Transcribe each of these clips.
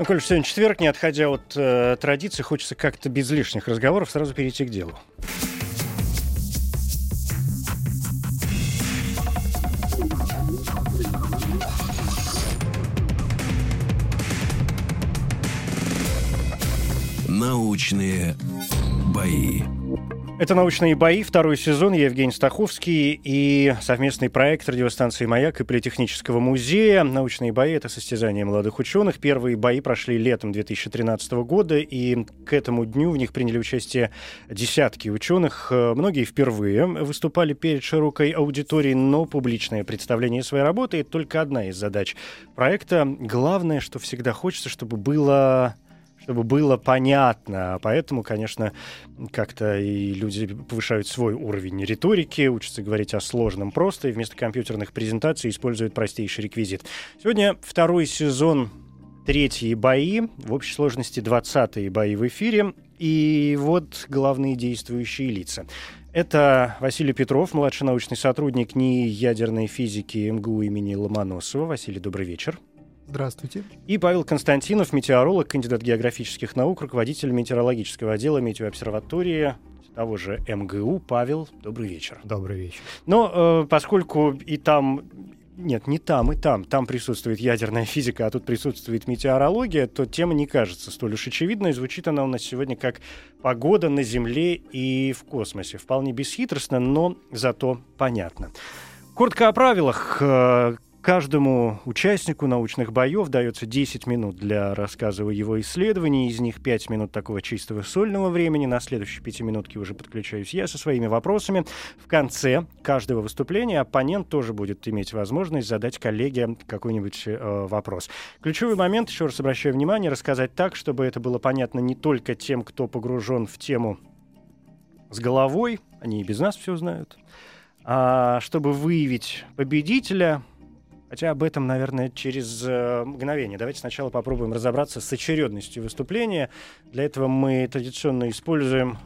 Ну, коль сегодня четверг, не отходя от э, традиции, хочется как-то без лишних разговоров сразу перейти к делу. Научные бои. Это «Научные бои», второй сезон. Я Евгений Стаховский и совместный проект радиостанции «Маяк» и Политехнического музея. «Научные бои» — это состязание молодых ученых. Первые бои прошли летом 2013 года, и к этому дню в них приняли участие десятки ученых. Многие впервые выступали перед широкой аудиторией, но публичное представление своей работы — это только одна из задач проекта. Главное, что всегда хочется, чтобы было чтобы было понятно. Поэтому, конечно, как-то и люди повышают свой уровень риторики, учатся говорить о сложном просто, и вместо компьютерных презентаций используют простейший реквизит. Сегодня второй сезон третьи бои, в общей сложности 20 бои в эфире. И вот главные действующие лица. Это Василий Петров, младший научный сотрудник НИИ ядерной физики МГУ имени Ломоносова. Василий, добрый вечер. Здравствуйте. И Павел Константинов, метеоролог, кандидат географических наук, руководитель метеорологического отдела метеообсерватории того же МГУ. Павел, добрый вечер. Добрый вечер. Но э, поскольку и там нет, не там, и там. Там присутствует ядерная физика, а тут присутствует метеорология, то тема не кажется столь уж очевидной. Звучит она у нас сегодня как погода на Земле и в космосе. Вполне бесхитростно, но зато понятно. Коротко о правилах. Каждому участнику научных боев дается 10 минут для рассказа о его исследовании, из них 5 минут такого чистого сольного времени. На следующие 5 минутки уже подключаюсь я со своими вопросами. В конце каждого выступления оппонент тоже будет иметь возможность задать коллеге какой-нибудь э, вопрос. Ключевой момент, еще раз обращаю внимание, рассказать так, чтобы это было понятно не только тем, кто погружен в тему с головой, они и без нас все знают, а чтобы выявить победителя, Хотя об этом, наверное, через э, мгновение. Давайте сначала попробуем разобраться с очередностью выступления. Для этого мы традиционно используем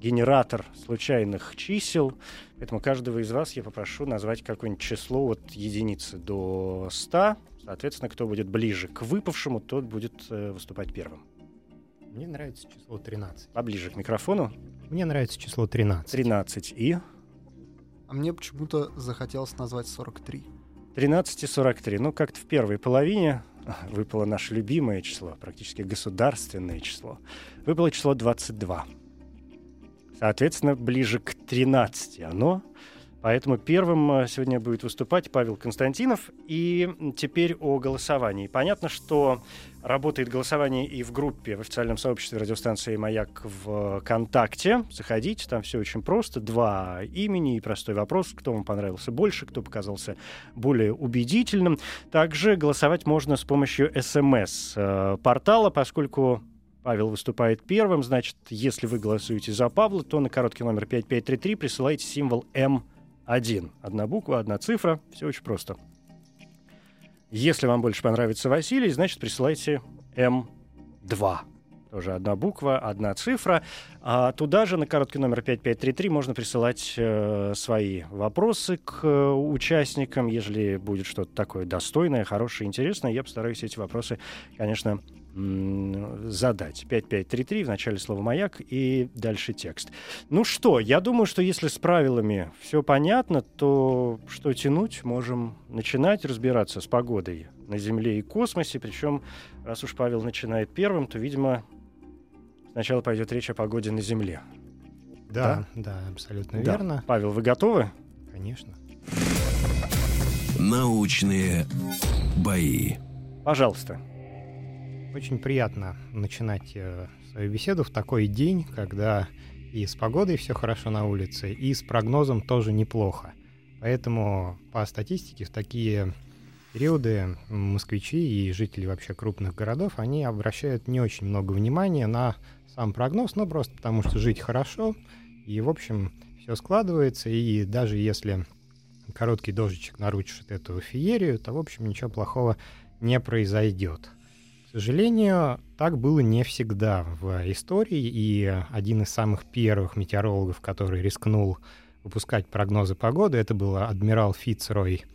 генератор случайных чисел. Поэтому каждого из вас я попрошу назвать какое-нибудь число от единицы до 100. Соответственно, кто будет ближе к выпавшему, тот будет э, выступать первым. Мне нравится число 13. Поближе к микрофону. Мне нравится число 13. 13 и... А мне почему-то захотелось назвать 43. 13,43. Ну, как-то в первой половине выпало наше любимое число, практически государственное число. Выпало число 22. Соответственно, ближе к 13 оно. Поэтому первым э, сегодня будет выступать Павел Константинов. И теперь о голосовании. Понятно, что работает голосование и в группе, в официальном сообществе радиостанции «Маяк» в ВКонтакте. Заходите, там все очень просто. Два имени и простой вопрос, кто вам понравился больше, кто показался более убедительным. Также голосовать можно с помощью СМС-портала, поскольку Павел выступает первым, значит, если вы голосуете за Павла, то на короткий номер 5533 присылайте символ М один. Одна буква, одна цифра. Все очень просто. Если вам больше понравится Василий, значит, присылайте М2. Тоже одна буква, одна цифра. А туда же на короткий номер 5533 можно присылать э, свои вопросы к э, участникам. Если будет что-то такое достойное, хорошее, интересное, я постараюсь эти вопросы, конечно, задать. 5533 в начале слова «маяк» и дальше текст. Ну что, я думаю, что если с правилами все понятно, то что тянуть? Можем начинать разбираться с погодой на Земле и космосе. Причем, раз уж Павел начинает первым, то, видимо, сначала пойдет речь о погоде на Земле. Да, да, да абсолютно да. верно. Павел, вы готовы? Конечно. Научные бои. Пожалуйста. Очень приятно начинать э, свою беседу в такой день, когда и с погодой все хорошо на улице, и с прогнозом тоже неплохо. Поэтому по статистике в такие периоды москвичи и жители вообще крупных городов, они обращают не очень много внимания на сам прогноз, ну просто потому что жить хорошо, И, в общем, все складывается, и даже если короткий дождичек нарушит эту феерию, то, в общем, ничего плохого не произойдет. Сожалению, так было не всегда в истории, и один из самых первых метеорологов, который рискнул выпускать прогнозы погоды, это был адмирал Фицрой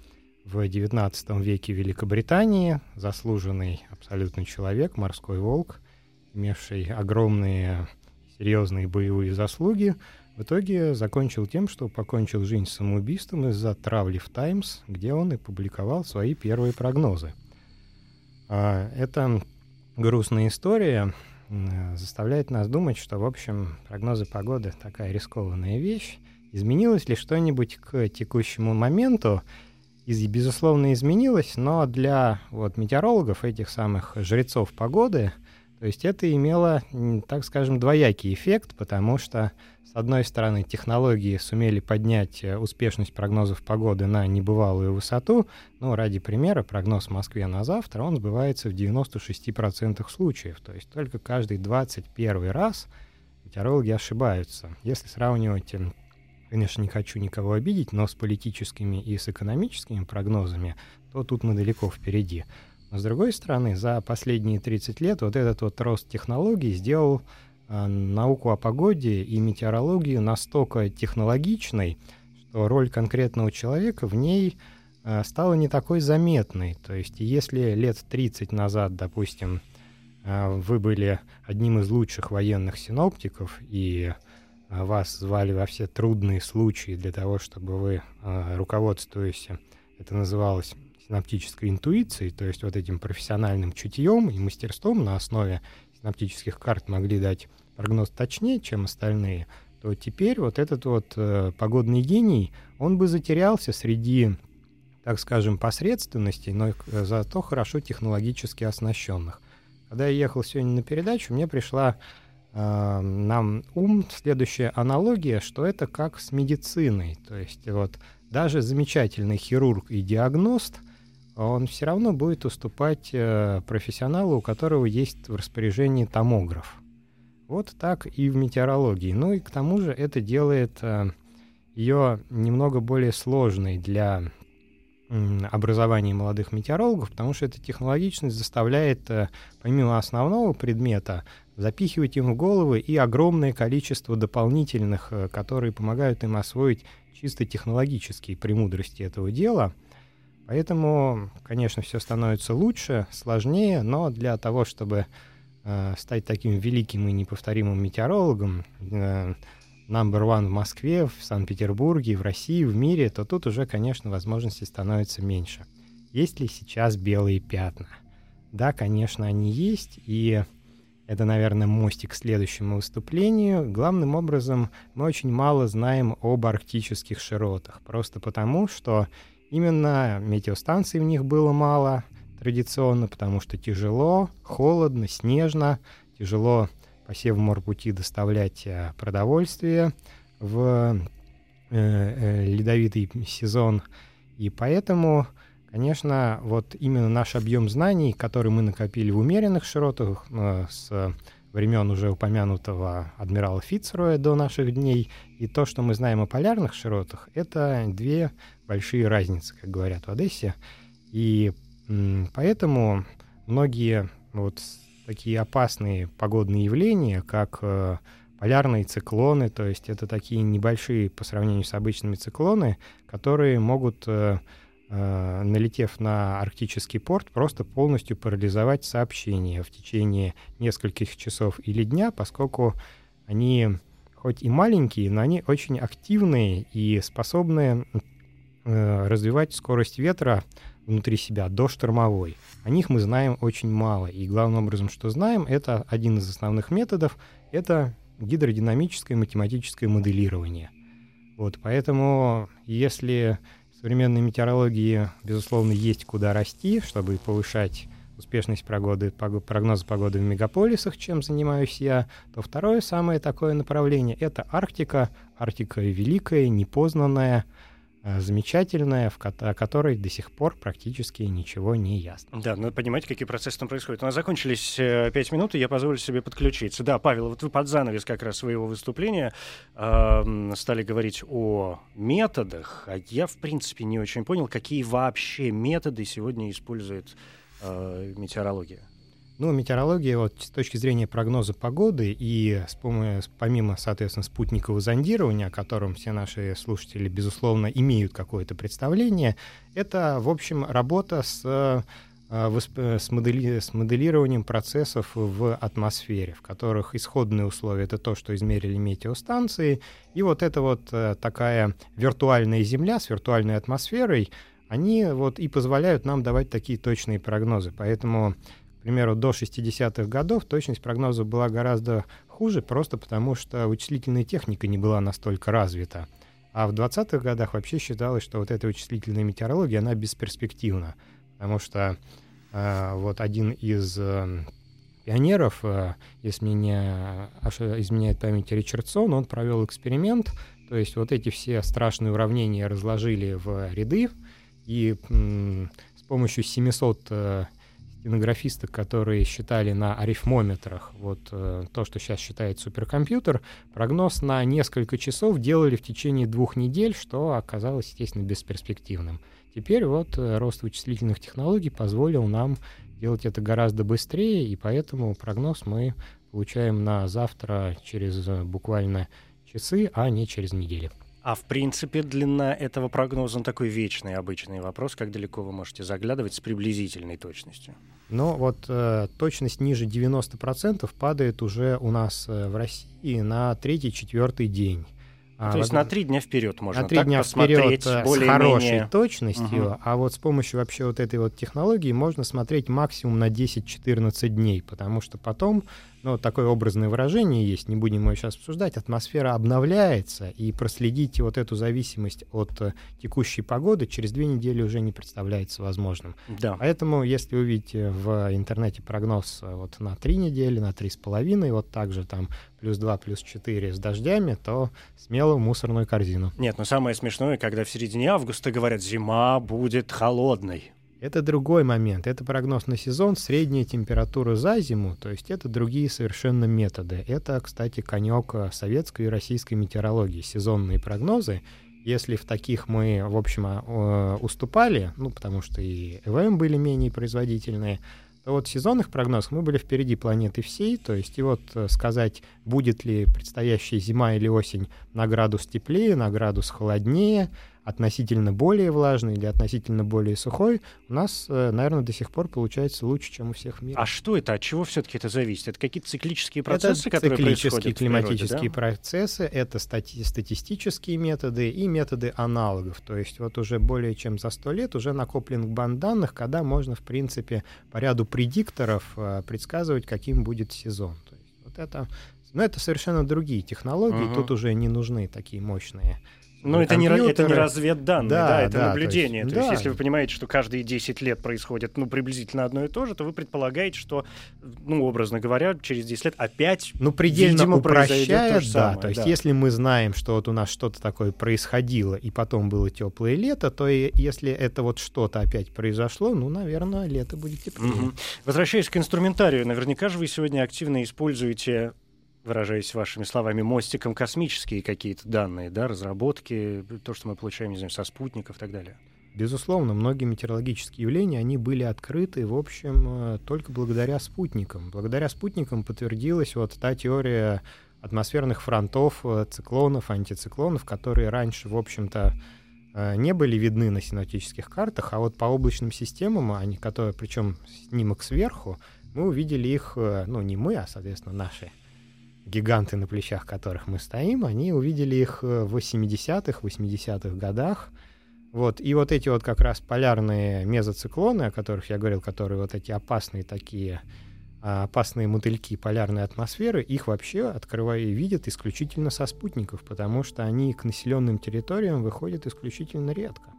в XIX веке Великобритании, заслуженный абсолютно человек, морской волк, имевший огромные серьезные боевые заслуги, в итоге закончил тем, что покончил жизнь самоубийством из-за травли в «Таймс», где он и публиковал свои первые прогнозы. А, эта грустная история заставляет нас думать, что, в общем, прогнозы погоды — такая рискованная вещь. Изменилось ли что-нибудь к текущему моменту? Безусловно, изменилось, но для вот, метеорологов, этих самых жрецов погоды, то есть это имело, так скажем, двоякий эффект, потому что с одной стороны, технологии сумели поднять э, успешность прогнозов погоды на небывалую высоту. Ну, ради примера, прогноз в Москве на завтра, он сбывается в 96% случаев. То есть только каждый 21 раз метеорологи ошибаются. Если сравнивать, эм, конечно, не хочу никого обидеть, но с политическими и с экономическими прогнозами, то тут мы далеко впереди. Но с другой стороны, за последние 30 лет вот этот вот рост технологий сделал Э, науку о погоде и метеорологию настолько технологичной, что роль конкретного человека в ней э, стала не такой заметной. То есть если лет 30 назад, допустим, э, вы были одним из лучших военных синоптиков, и вас звали во все трудные случаи для того, чтобы вы, руководствуясь, это называлось синоптической интуицией, то есть вот этим профессиональным чутьем и мастерством на основе синоптических карт могли дать прогноз точнее, чем остальные, то теперь вот этот вот э, погодный гений, он бы затерялся среди, так скажем, посредственностей, но э, зато хорошо технологически оснащенных. Когда я ехал сегодня на передачу, мне пришла э, нам ум следующая аналогия, что это как с медициной. То есть вот даже замечательный хирург и диагност, он все равно будет уступать э, профессионалу, у которого есть в распоряжении томограф. Вот так и в метеорологии. Ну и к тому же это делает э, ее немного более сложной для образования молодых метеорологов, потому что эта технологичность заставляет, э, помимо основного предмета, запихивать им в головы и огромное количество дополнительных, которые помогают им освоить чисто технологические премудрости этого дела. Поэтому, конечно, все становится лучше, сложнее, но для того, чтобы э, стать таким великим и неповторимым метеорологом, э, number one в Москве, в Санкт-Петербурге, в России, в мире, то тут уже, конечно, возможностей становится меньше. Есть ли сейчас белые пятна? Да, конечно, они есть, и это, наверное, мостик к следующему выступлению. Главным образом, мы очень мало знаем об арктических широтах, просто потому, что именно метеостанций в них было мало — традиционно, потому что тяжело, холодно, снежно, тяжело по Севморпути доставлять э, продовольствие в э, э, ледовитый сезон. И поэтому, конечно, вот именно наш объем знаний, который мы накопили в умеренных широтах э, с времен уже упомянутого адмирала Фицроя до наших дней, и то, что мы знаем о полярных широтах, это две большие разницы, как говорят в Одессе. И Поэтому многие вот такие опасные погодные явления, как э, полярные циклоны, то есть это такие небольшие по сравнению с обычными циклоны, которые могут, э, налетев на арктический порт, просто полностью парализовать сообщение в течение нескольких часов или дня, поскольку они хоть и маленькие, но они очень активные и способны э, развивать скорость ветра внутри себя до штормовой. О них мы знаем очень мало. И главным образом, что знаем, это один из основных методов, это гидродинамическое математическое моделирование. Вот, поэтому если современной метеорологии, безусловно, есть куда расти, чтобы повышать успешность погоды, прогноза погоды в мегаполисах, чем занимаюсь я, то второе самое такое направление — это Арктика. Арктика великая, непознанная, замечательная, в ко- о которой до сих пор практически ничего не ясно. Да, надо понимать, какие процессы там происходят. У нас закончились э, пять минут, и я позволю себе подключиться. Да, Павел, вот вы под занавес как раз своего выступления э, стали говорить о методах, а я, в принципе, не очень понял, какие вообще методы сегодня использует э, метеорология. Ну, метеорология вот с точки зрения прогноза погоды и с пом- помимо, соответственно, спутникового зондирования, о котором все наши слушатели, безусловно, имеют какое-то представление, это, в общем, работа с, э, с, модели- с моделированием процессов в атмосфере, в которых исходные условия — это то, что измерили метеостанции, и вот эта вот э, такая виртуальная Земля с виртуальной атмосферой, они вот и позволяют нам давать такие точные прогнозы. Поэтому к примеру, до 60-х годов точность прогноза была гораздо хуже, просто потому что вычислительная техника не была настолько развита. А в 20-х годах вообще считалось, что вот эта вычислительная метеорология, она бесперспективна. Потому что э, вот один из э, пионеров, э, если не ошиб- изменяет память Ричардсон, он провел эксперимент, то есть вот эти все страшные уравнения разложили в ряды, и м, с помощью 700 э, стенографисток, которые считали на арифмометрах вот э, то, что сейчас считает суперкомпьютер, прогноз на несколько часов делали в течение двух недель, что оказалось, естественно, бесперспективным. Теперь вот э, рост вычислительных технологий позволил нам делать это гораздо быстрее, и поэтому прогноз мы получаем на завтра через э, буквально часы, а не через недели. А в принципе длина этого прогноза такой вечный, обычный вопрос, как далеко вы можете заглядывать с приблизительной точностью. Но вот э, точность ниже 90% падает уже у нас э, в России на третий-четвертый день. А, То есть на три дня вперед можно на три дня посмотреть вперед э, с хорошей точностью, Мгм. а вот с помощью вообще вот этой вот технологии можно смотреть максимум на 10-14 дней, потому что потом, ну, такое образное выражение есть, не будем его сейчас обсуждать, атмосфера обновляется, и проследить вот эту зависимость от э, текущей погоды через две недели уже не представляется возможным. Да. Поэтому, если увидите в интернете прогноз э, вот на три недели, на три с половиной, вот также там плюс два, плюс четыре с дождями, то смело в мусорную корзину. Нет, но самое смешное, когда в середине августа говорят, зима будет холодной. Это другой момент. Это прогноз на сезон, средняя температура за зиму, то есть это другие совершенно методы. Это, кстати, конек э, советской и российской метеорологии, сезонные прогнозы. Если в таких мы, в общем, а, э, уступали, ну, потому что и ЭВМ были менее производительные, то вот в сезонных прогнозах мы были впереди планеты всей, то есть и вот э, сказать, будет ли предстоящая зима или осень на градус теплее, на градус холоднее, относительно более влажный или относительно более сухой, у нас, э, наверное, до сих пор получается лучше, чем у всех в мире. А что это? От чего все-таки это зависит? Это какие-то циклические процессы, это которые циклические происходят климатические природе, да? процессы, это стати- статистические методы и методы аналогов. То есть вот уже более чем за сто лет уже накоплен бан данных, когда можно, в принципе, по ряду предикторов э, предсказывать, каким будет сезон. То есть вот это, но это совершенно другие технологии, Мгм. тут уже не нужны такие мощные Но это не, это не разведданные, Да, да, это да, наблюдение. то То есть, есть, да. если вы понимаете, что каждые 10 лет происходит ну, приблизительно одно и то же, то вы предполагаете, что, ну, образно говоря, через 10 лет опять Ну, предельно Видимо, произойдет то же да. самое, То есть, да. если мы знаем, что вот у нас что-то такое происходило, и потом было теплое лето, то и если это вот что-то опять произошло, ну, наверное, лето будет теплее. Мгм. Возвращаясь к инструментарию, наверняка же вы сегодня активно используете, выражаясь вашими словами, мостиком космические какие-то данные, да, разработки, то, что мы получаем, не знаю, со спутников и так далее. Безусловно, многие метеорологические явления, они были открыты, в общем, э, только благодаря спутникам. Благодаря спутникам подтвердилась вот та теория атмосферных фронтов, э, циклонов, антициклонов, которые раньше, в общем-то, э, не были видны на синоптических картах, а вот по облачным системам, они, которые, причем снимок сверху, мы увидели их, ну, не мы, а, соответственно, наши гиганты, на плечах которых мы стоим, они увидели их э, в 70-х, 80-х годах, вот, и вот эти вот как раз полярные мезоциклоны, о которых я говорил, которые вот эти опасные такие, а, опасные мотыльки полярной атмосферы, их вообще открывая и видят исключительно со спутников, потому что они к населенным территориям выходят исключительно редко.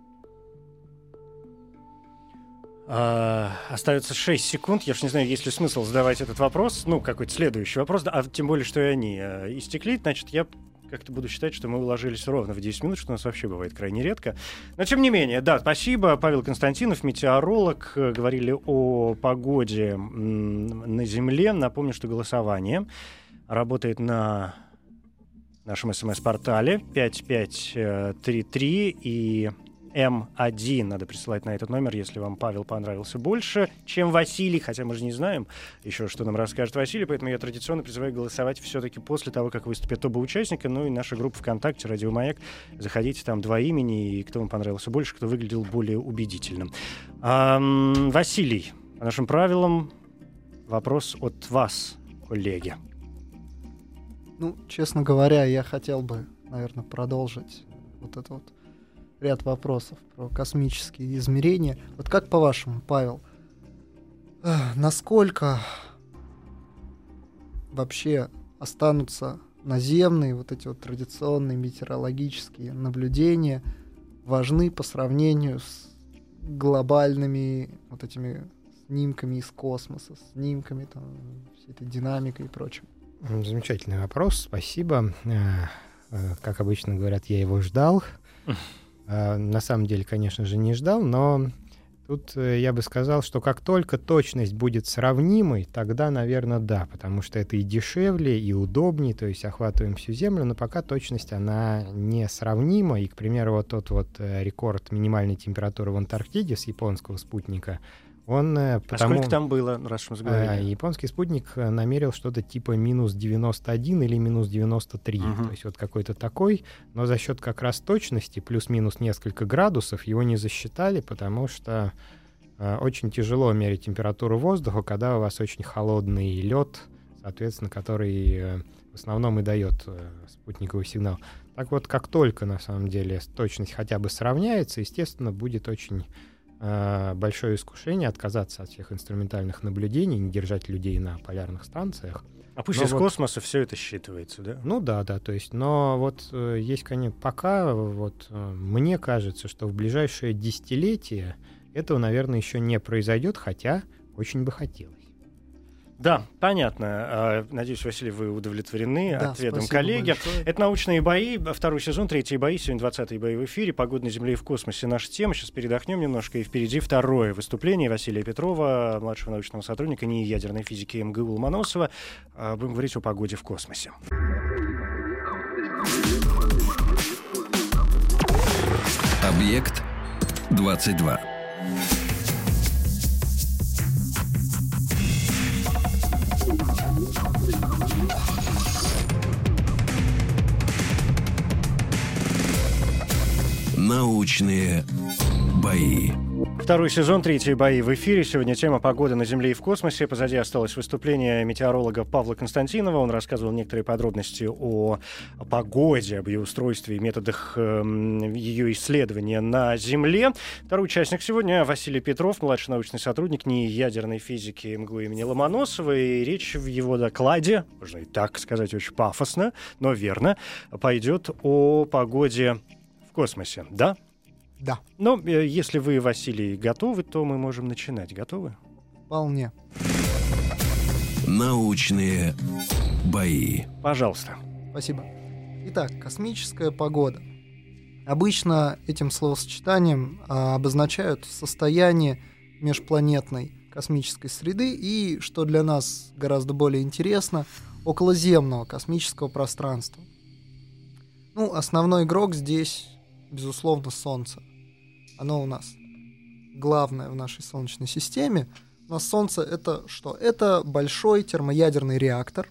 А, остается 6 секунд. Я уж не знаю, есть ли смысл задавать этот вопрос. Ну, какой-то следующий вопрос. да, А тем более, что и они э, истекли. Значит, я как-то буду считать, что мы уложились ровно в 10 минут, что у нас вообще бывает крайне редко. Но тем не менее, да, спасибо. Павел Константинов, метеоролог. Э, говорили о погоде на Земле. Напомню, что голосование работает на нашем смс-портале 5533 и М1 надо присылать на этот номер, если вам Павел понравился больше, чем Василий, хотя мы же не знаем еще, что нам расскажет Василий, поэтому я традиционно призываю голосовать все-таки после того, как выступят оба участника, ну и наша группа ВКонтакте «Радио Маяк». Заходите, там два имени, и кто вам понравился больше, кто выглядел более убедительным. А, Василий, по нашим правилам, вопрос от вас, коллеги. Ну, честно говоря, я хотел бы, наверное, продолжить вот это вот ряд вопросов про космические измерения. Вот как по-вашему, Павел, насколько вообще останутся наземные вот эти вот традиционные метеорологические наблюдения важны по сравнению с глобальными вот этими снимками из космоса, снимками там всей этой динамикой и прочим? Замечательный вопрос, спасибо. Э, э, как обычно говорят, я его ждал. А, на самом деле, конечно же, не ждал, но тут э, я бы сказал, что как только точность будет сравнимой, тогда, наверное, да, потому что это и дешевле, и удобнее, то есть охватываем всю Землю, но пока точность, она не сравнима, и, к примеру, вот тот вот э, рекорд минимальной температуры в Антарктиде с японского спутника — он, потому... А сколько там было, раз мы заговорили? А, японский спутник э, намерил что-то типа минус 91 или минус 93. Угу. То есть вот какой-то такой, но за счет как раз точности, плюс-минус несколько градусов, его не засчитали, потому что э, очень тяжело мерить температуру воздуха, когда у вас очень холодный лед, соответственно, который э, в основном и дает спутниковый сигнал. Так вот, как только на самом деле точность хотя бы сравняется, естественно, будет очень большое искушение отказаться от всех инструментальных наблюдений, не держать людей на полярных станциях. А пусть но из вот, космоса все это считывается, да? Ну да, да, то есть, но вот э, есть, конечно, пока вот э, мне кажется, что в ближайшее десятилетие этого, наверное, еще не произойдет, хотя очень бы хотелось. Да, понятно. А, надеюсь, Василий, вы удовлетворены да, ответом коллеги. Большое. Это «Научные бои», второй сезон, третий бои, сегодня 20-й бои в эфире. «Погода на Земле и в космосе» наша тема. Сейчас передохнем немножко, и впереди второе выступление Василия Петрова, младшего научного сотрудника НИИ ядерной физики МГУ Ломоносова. А, будем говорить о погоде в космосе. Объект 22. Научные бои. Второй сезон, третьи бои в эфире. Сегодня тема погоды на Земле и в космосе. Позади осталось выступление метеоролога Павла Константинова. Он рассказывал некоторые подробности о погоде, об ее устройстве и методах э, ее исследования на Земле. Второй участник сегодня Василий Петров, младший научный сотрудник НИИ ядерной физики МГУ имени Ломоносова. И речь в его докладе, можно и так сказать очень пафосно, но верно, пойдет о погоде в космосе, да? Да. Но э, если вы, Василий, готовы, то мы можем начинать. Готовы? Вполне. Научные бои. Пожалуйста. Спасибо. Итак, космическая погода. Обычно этим словосочетанием а, обозначают состояние межпланетной космической среды и, что для нас гораздо более интересно, околоземного космического пространства. Ну, основной игрок здесь безусловно, Солнце. Оно у нас главное в нашей Солнечной системе. У нас Солнце это что? Это большой термоядерный реактор,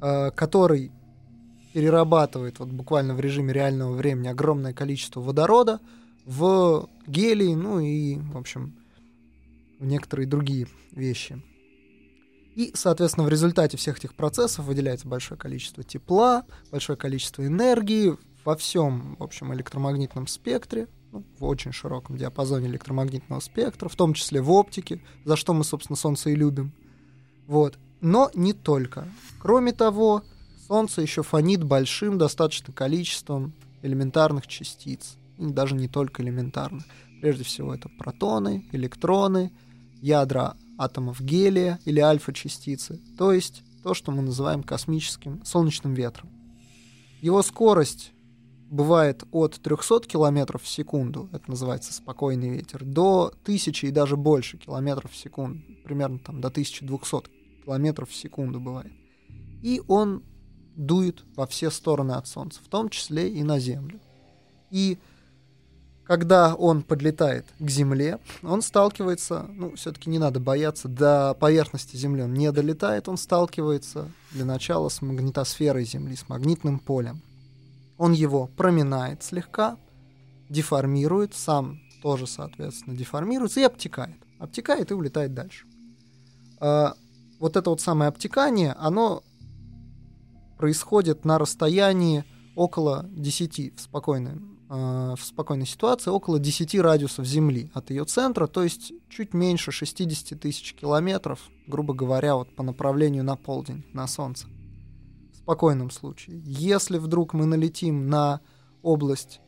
э, который перерабатывает вот буквально в режиме реального времени огромное количество водорода в гелий, ну и, в общем, в некоторые другие вещи. И, соответственно, в результате всех этих процессов выделяется большое количество тепла, большое количество энергии, во всем, в общем, электромагнитном спектре, ну, в очень широком диапазоне электромагнитного спектра, в том числе в оптике, за что мы, собственно, Солнце и любим. Вот. Но не только. Кроме того, Солнце еще фонит большим достаточно количеством элементарных частиц. И даже не только элементарных. Прежде всего, это протоны, электроны, ядра атомов гелия или альфа-частицы, то есть то, что мы называем космическим солнечным ветром. Его скорость бывает от 300 км в секунду, это называется спокойный ветер, до 1000 и даже больше километров в секунду, примерно там до 1200 километров в секунду бывает. И он дует во все стороны от Солнца, в том числе и на Землю. И когда он подлетает к Земле, он сталкивается, ну, все-таки не надо бояться, до поверхности Земли он не долетает, он сталкивается для начала с магнитосферой Земли, с магнитным полем. Он его проминает слегка, деформирует, сам тоже, соответственно, деформируется и обтекает. Обтекает и улетает дальше. А, вот это вот самое обтекание, оно происходит на расстоянии около 10 в спокойной, э, в спокойной ситуации, около 10 радиусов Земли от ее центра, то есть чуть меньше 60 тысяч километров, грубо говоря, вот по направлению на полдень, на Солнце. Спокойном случае. Если вдруг мы налетим на область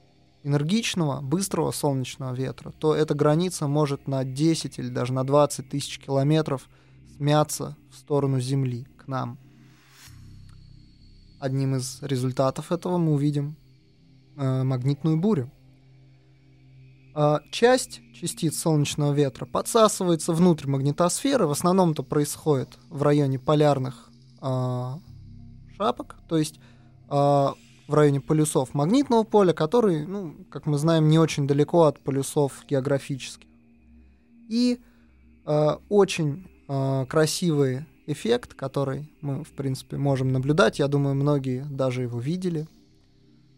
энергичного, быстрого солнечного ветра, то эта граница может на 10 или даже на 20 тысяч километров смяться в сторону Земли, к нам – одним из результатов этого мы увидим э, магнитную бурю. Э, часть частиц солнечного ветра подсасывается внутрь магнитосферы. В основном это происходит в районе полярных э, шапок, то есть э, в районе полюсов магнитного поля, который, ну, как мы знаем, не очень далеко от полюсов географических. И э, очень э, красивые эффект, который мы, в принципе, можем наблюдать. Я думаю, многие даже его видели,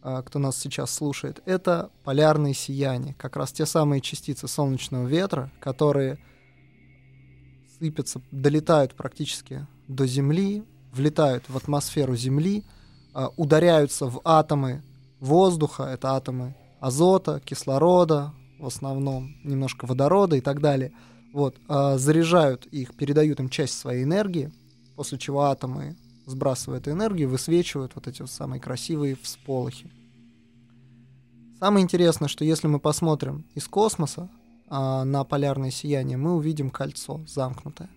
а, кто нас сейчас слушает. Это полярные сияния, как раз те самые частицы солнечного ветра, которые сыпятся, долетают практически до Земли, влетают в атмосферу Земли, а, ударяются в атомы воздуха, это атомы азота, кислорода, в основном немножко водорода и так далее – вот, э, заряжают их, передают им часть своей энергии, после чего атомы, сбрасывая эту энергию, высвечивают вот эти самые красивые всполохи. Самое интересное, что если мы посмотрим из космоса э, на полярное сияние, мы увидим кольцо замкнутое.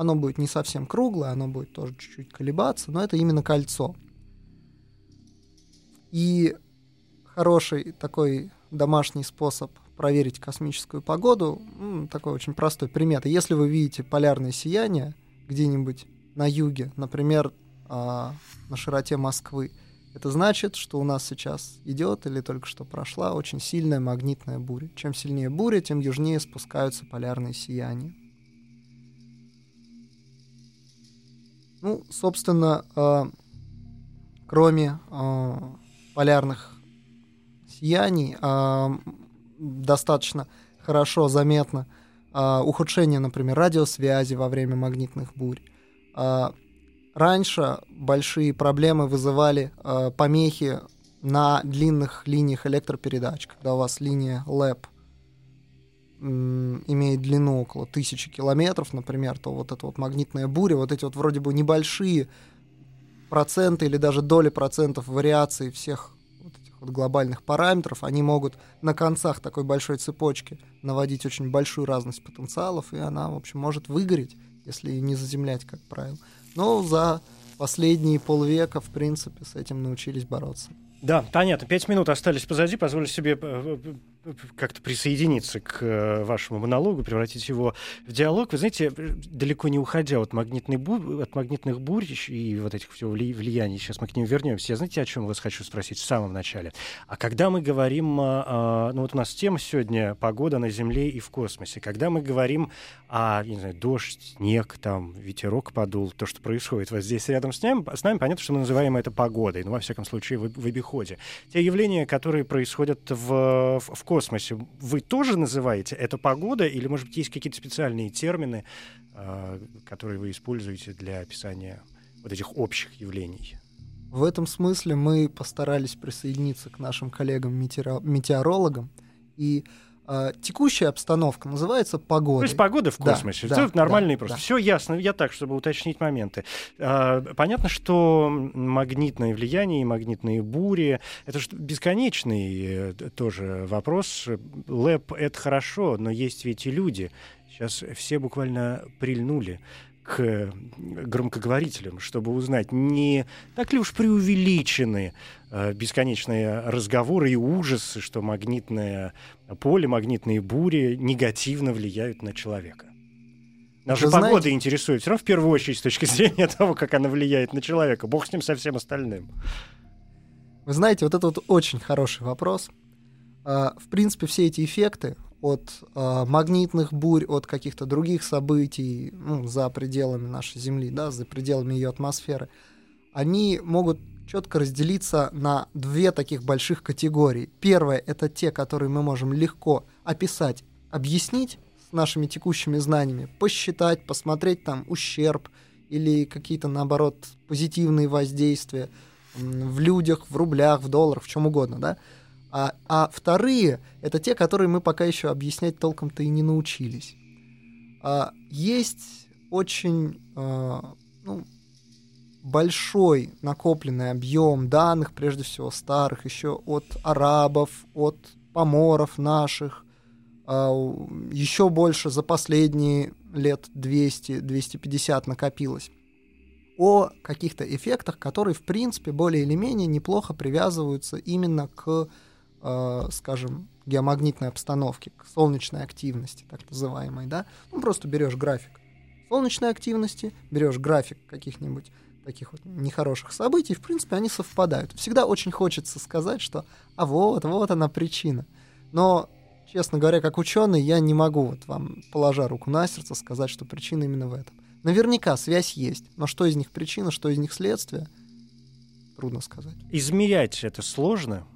Оно будет не совсем круглое, оно будет тоже чуть-чуть колебаться, но это именно кольцо. И хороший такой домашний способ проверить космическую погоду, такой очень простой примет. Если вы видите полярное сияние где-нибудь на юге, например, э, на широте Москвы, это значит, что у нас сейчас идет или только что прошла очень сильная магнитная буря. Чем сильнее буря, тем южнее спускаются полярные сияния. Ну, собственно, э, кроме э, полярных сияний, э, достаточно хорошо заметно э, ухудшение, например, радиосвязи во время магнитных бурь. Э, раньше большие проблемы вызывали э, помехи на длинных линиях электропередач, когда у вас линия LEP имеет длину около тысячи километров, например, то вот эта вот магнитная буря, вот эти вот вроде бы небольшие проценты или даже доли процентов вариаций всех вот глобальных параметров, они могут на концах такой большой цепочки наводить очень большую разность потенциалов, и она, в общем, может выгореть, если не заземлять, как правило. Но за последние полвека, в принципе, с этим научились бороться. Да, понятно. Пять минут остались позади. Позволю себе э, э, как-то присоединиться к э, вашему монологу, превратить его в диалог. Вы знаете, далеко не уходя от, бу... от магнитных бурь и вот этих всего влияний, сейчас мы к ним вернемся. Я знаете, о чем вас хочу спросить в самом начале? А когда мы говорим, ну вот у нас тема сегодня погода на Земле и в космосе. Когда мы говорим о, не знаю, дождь, снег, там, ветерок подул, то, что происходит вот здесь рядом с нами, с нами понятно, что мы называем это погодой. Ну, во всяком случае, в, в обиходе. Те явления, которые происходят в, в, в космосе, вы тоже называете это погода, или, может быть, есть какие-то специальные термины, э, которые вы используете для описания вот этих общих явлений? В этом смысле мы постарались присоединиться к нашим коллегам-метеорологам и э, текущая обстановка называется погода. То есть погода в космосе. Да, Все да, нормально да, и просто. Да. Все ясно. Я так, чтобы уточнить моменты. Э, понятно, что магнитное влияние и магнитные бури это же бесконечный э, тоже вопрос. Лэп это хорошо, но есть ведь и люди. Сейчас все буквально прильнули к громкоговорителям, чтобы узнать, не так ли уж преувеличены э, бесконечные разговоры и ужасы, что магнитное поле, магнитные бури негативно влияют на человека. Нас же погода знаете... интересует все равно в первую очередь с точки зрения того, как она влияет на человека. Бог с ним со всем остальным. Вы знаете, вот это вот очень хороший вопрос. А, в принципе, все эти эффекты от а, магнитных бурь, от каких-то других событий ну, за пределами нашей Земли, да, за пределами ее атмосферы, они могут четко разделиться на две таких больших категории. Первое — это те, которые мы можем легко описать, объяснить, с нашими текущими знаниями, посчитать, посмотреть там ущерб или какие-то, наоборот, позитивные воздействия в людях, в рублях, в долларах, в чем угодно, да. А, а вторые — это те, которые мы пока еще объяснять толком-то и не научились. А, есть очень а, ну, большой накопленный объем данных, прежде всего старых, еще от арабов, от поморов наших, а, еще больше за последние лет 200-250 накопилось о каких-то эффектах, которые, в принципе, более или менее неплохо привязываются именно к, э, скажем, геомагнитной обстановке, к солнечной активности, так называемой, да? Ну, просто берешь график солнечной активности, берешь график каких-нибудь таких вот нехороших событий, в принципе, они совпадают. Всегда очень хочется сказать, что а вот, вот она причина. Но честно говоря, как ученый, я не могу вот вам, положа руку на сердце, сказать, что причина именно в этом. Наверняка связь есть, но что из них причина, что из них следствие, трудно сказать. Измерять это сложно.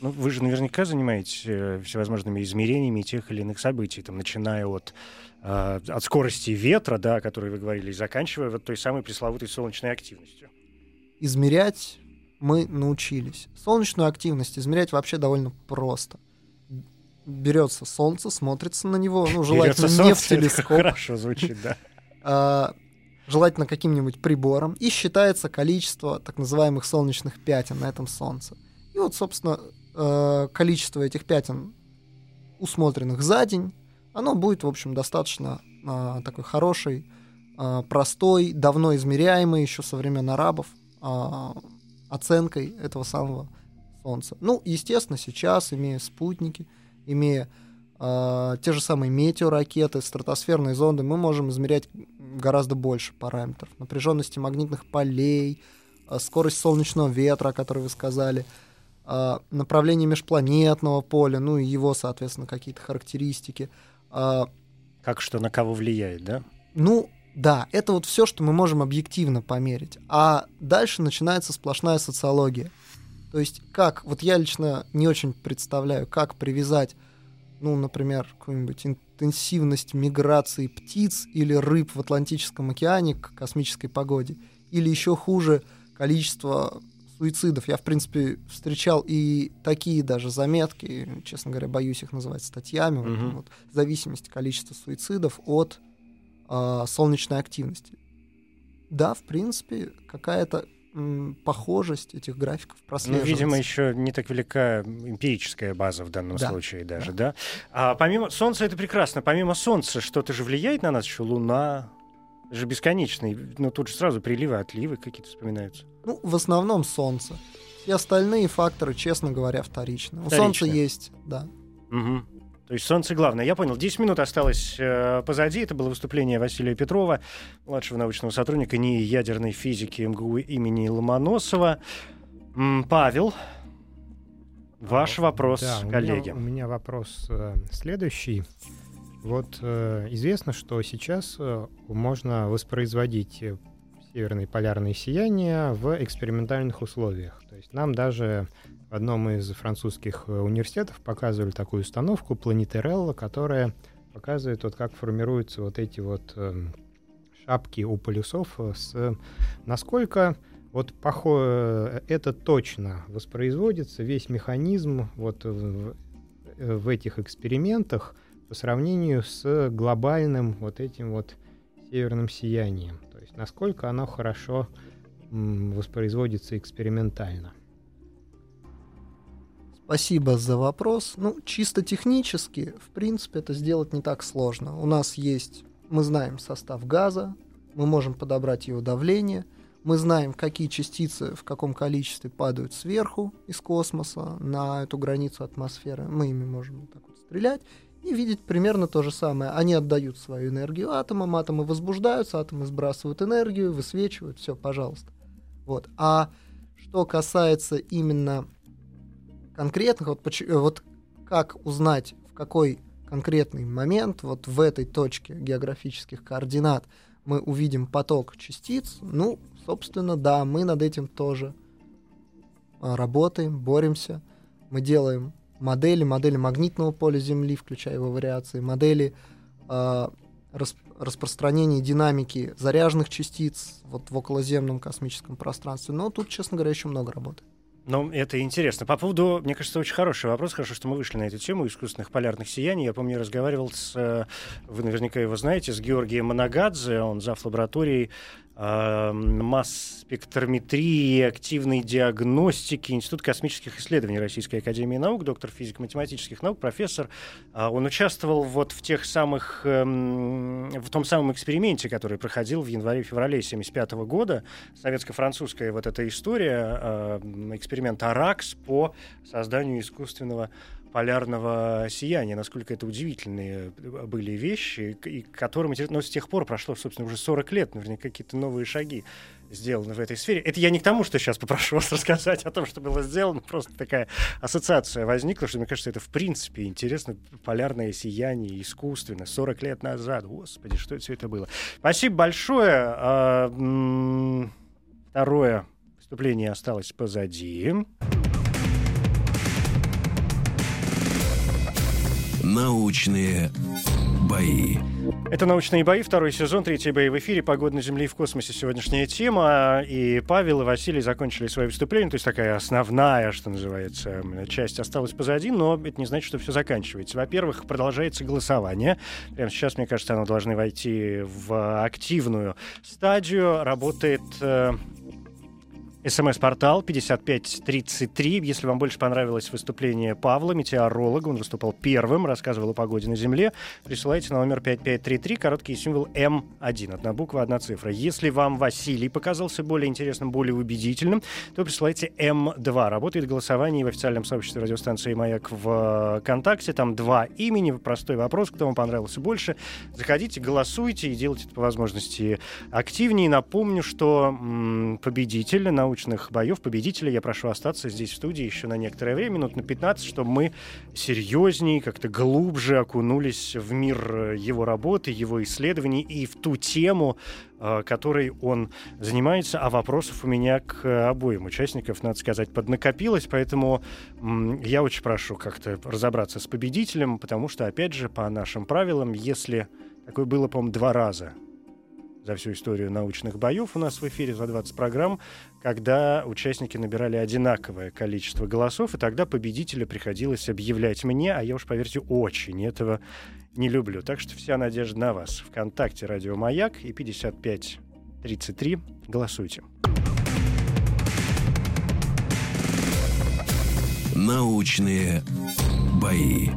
Ну, вы же наверняка занимаетесь э, всевозможными измерениями тех или иных событий, там, начиная от, э, от скорости ветра, да, о которой вы говорили, и заканчивая вот той самой пресловутой солнечной активностью. Измерять мы научились. Солнечную активность измерять вообще довольно просто – берется солнце, смотрится на него, ну, желательно берется не солнце, в телескоп. Хорошо звучит, да. А, желательно каким-нибудь прибором, и считается количество так называемых солнечных пятен на этом солнце. И вот, собственно, э, количество этих пятен, усмотренных за день, оно будет, в общем, достаточно а, такой хорошей, а, простой, давно измеряемой еще со времен арабов оценкой этого самого Солнца. Ну, естественно, сейчас, имея спутники, имея э, те же самые метеоракеты, стратосферные зонды, мы можем измерять гораздо больше параметров. Напряженности магнитных полей, э, скорость солнечного ветра, о которой вы сказали, э, направление межпланетного поля, ну и его, соответственно, какие-то характеристики. Э, как что на кого влияет, да? Ну, да, это вот все, что мы можем объективно померить. А дальше начинается сплошная социология. То есть как, вот я лично не очень представляю, как привязать, ну, например, какую-нибудь интенсивность миграции птиц или рыб в Атлантическом океане к космической погоде, или еще хуже, количество суицидов. Я, в принципе, встречал и такие даже заметки, честно говоря, боюсь их называть статьями, mm-hmm. вот, вот, зависимость количества суицидов от э, солнечной активности. Да, в принципе, какая-то похожесть этих графиков прослеживается. Ну, видимо, еще не так велика эмпирическая база в данном да. случае даже, да. да? А помимо Солнца это прекрасно. Помимо Солнца что-то же влияет на нас еще Луна, же бесконечный. Ну, тут же сразу приливы, отливы какие-то вспоминаются. Ну, в основном Солнце. Все остальные факторы, честно говоря, вторичны. У Солнца есть, да. Угу. То есть солнце главное. Я понял. 10 минут осталось э, позади. Это было выступление Василия Петрова, младшего научного сотрудника НИИ ядерной физики МГУ имени Ломоносова. М, Павел, ваш вопрос, да, коллеги. У меня, у меня вопрос э, следующий. Вот э, известно, что сейчас э, можно воспроизводить э, северные полярные сияния в экспериментальных условиях. То есть нам даже в одном из французских э, университетов показывали такую установку Планетерелла, которая показывает, вот как формируются вот эти вот э, шапки у полюсов, э, с насколько вот похоже, это точно воспроизводится, весь механизм вот в, в этих экспериментах по сравнению с глобальным вот этим вот северным сиянием. Насколько оно хорошо воспроизводится экспериментально. Спасибо за вопрос. Ну, чисто технически, в принципе, это сделать не так сложно. У нас есть, мы знаем состав газа, мы можем подобрать его давление, мы знаем, какие частицы в каком количестве падают сверху из космоса на эту границу атмосферы. Мы ими можем вот так вот стрелять и видеть примерно то же самое. Они отдают свою энергию атомам, атомы возбуждаются, атомы сбрасывают энергию, высвечивают, все, пожалуйста. Вот. А что касается именно конкретных, вот, вот как узнать, в какой конкретный момент, вот в этой точке географических координат, мы увидим поток частиц, ну, собственно, да, мы над этим тоже а, работаем, боремся. Мы делаем модели, модели магнитного поля Земли, включая его вариации, модели э, рас, распространения динамики заряженных частиц вот в околоземном космическом пространстве. Но тут, честно говоря, еще много работы. Ну, это интересно. По поводу, мне кажется, очень хороший вопрос. Хорошо, что мы вышли на эту тему искусственных полярных сияний. Я помню, я разговаривал с, э, вы наверняка его знаете, с Георгием Манагадзе. Он зав. лабораторией масс-спектрометрии и активной диагностики Институт космических исследований Российской Академии Наук, доктор физико-математических наук, профессор. Э, он участвовал вот в тех самых, э, в том самом эксперименте, который проходил в январе-феврале 1975 года. Советско-французская вот эта история, э, эксперимент АРАКС по созданию искусственного полярного сияния, насколько это удивительные были вещи, и которым, но с тех пор прошло, собственно, уже 40 лет, наверняка какие-то новые шаги сделаны в этой сфере. Это я не к тому, что сейчас попрошу вас рассказать о том, что было сделано, просто такая ассоциация возникла, что мне кажется, это в принципе интересно, полярное сияние искусственно, 40 лет назад, господи, что это все это было. Спасибо большое. А, второе выступление осталось позади. Научные бои. Это «Научные бои», второй сезон, третий бои в эфире. Погода на Земле и в космосе сегодняшняя тема. И Павел и Василий закончили свое выступление. То есть такая основная, что называется, часть осталась позади, но это не значит, что все заканчивается. Во-первых, продолжается голосование. Прямо сейчас, мне кажется, оно должно войти в активную стадию. Работает э, СМС-портал 5533. Если вам больше понравилось выступление Павла, метеоролога, он выступал первым, рассказывал о погоде на Земле, присылайте на номер 5533, короткий символ М1, одна буква, одна цифра. Если вам Василий показался более интересным, более убедительным, то присылайте М2. Работает голосование в официальном сообществе радиостанции «Маяк» в ВКонтакте. Там два имени, простой вопрос, кто вам понравился больше. Заходите, голосуйте и делайте это по возможности активнее. Напомню, что м- победитель на научных боев победителя. Я прошу остаться здесь в студии еще на некоторое время, минут на 15, чтобы мы серьезнее, как-то глубже окунулись в мир его работы, его исследований и в ту тему, э, которой он занимается, а вопросов у меня к обоим участникам, надо сказать, поднакопилось, поэтому я очень прошу как-то разобраться с победителем, потому что, опять же, по нашим правилам, если такое было, по-моему, два раза за всю историю научных боев у нас в эфире за 20 программ, когда участники набирали одинаковое количество голосов, и тогда победителя приходилось объявлять мне, а я уж, поверьте, очень этого не люблю. Так что вся надежда на вас. Вконтакте «Радио Маяк» и 5533. Голосуйте. Научные бои.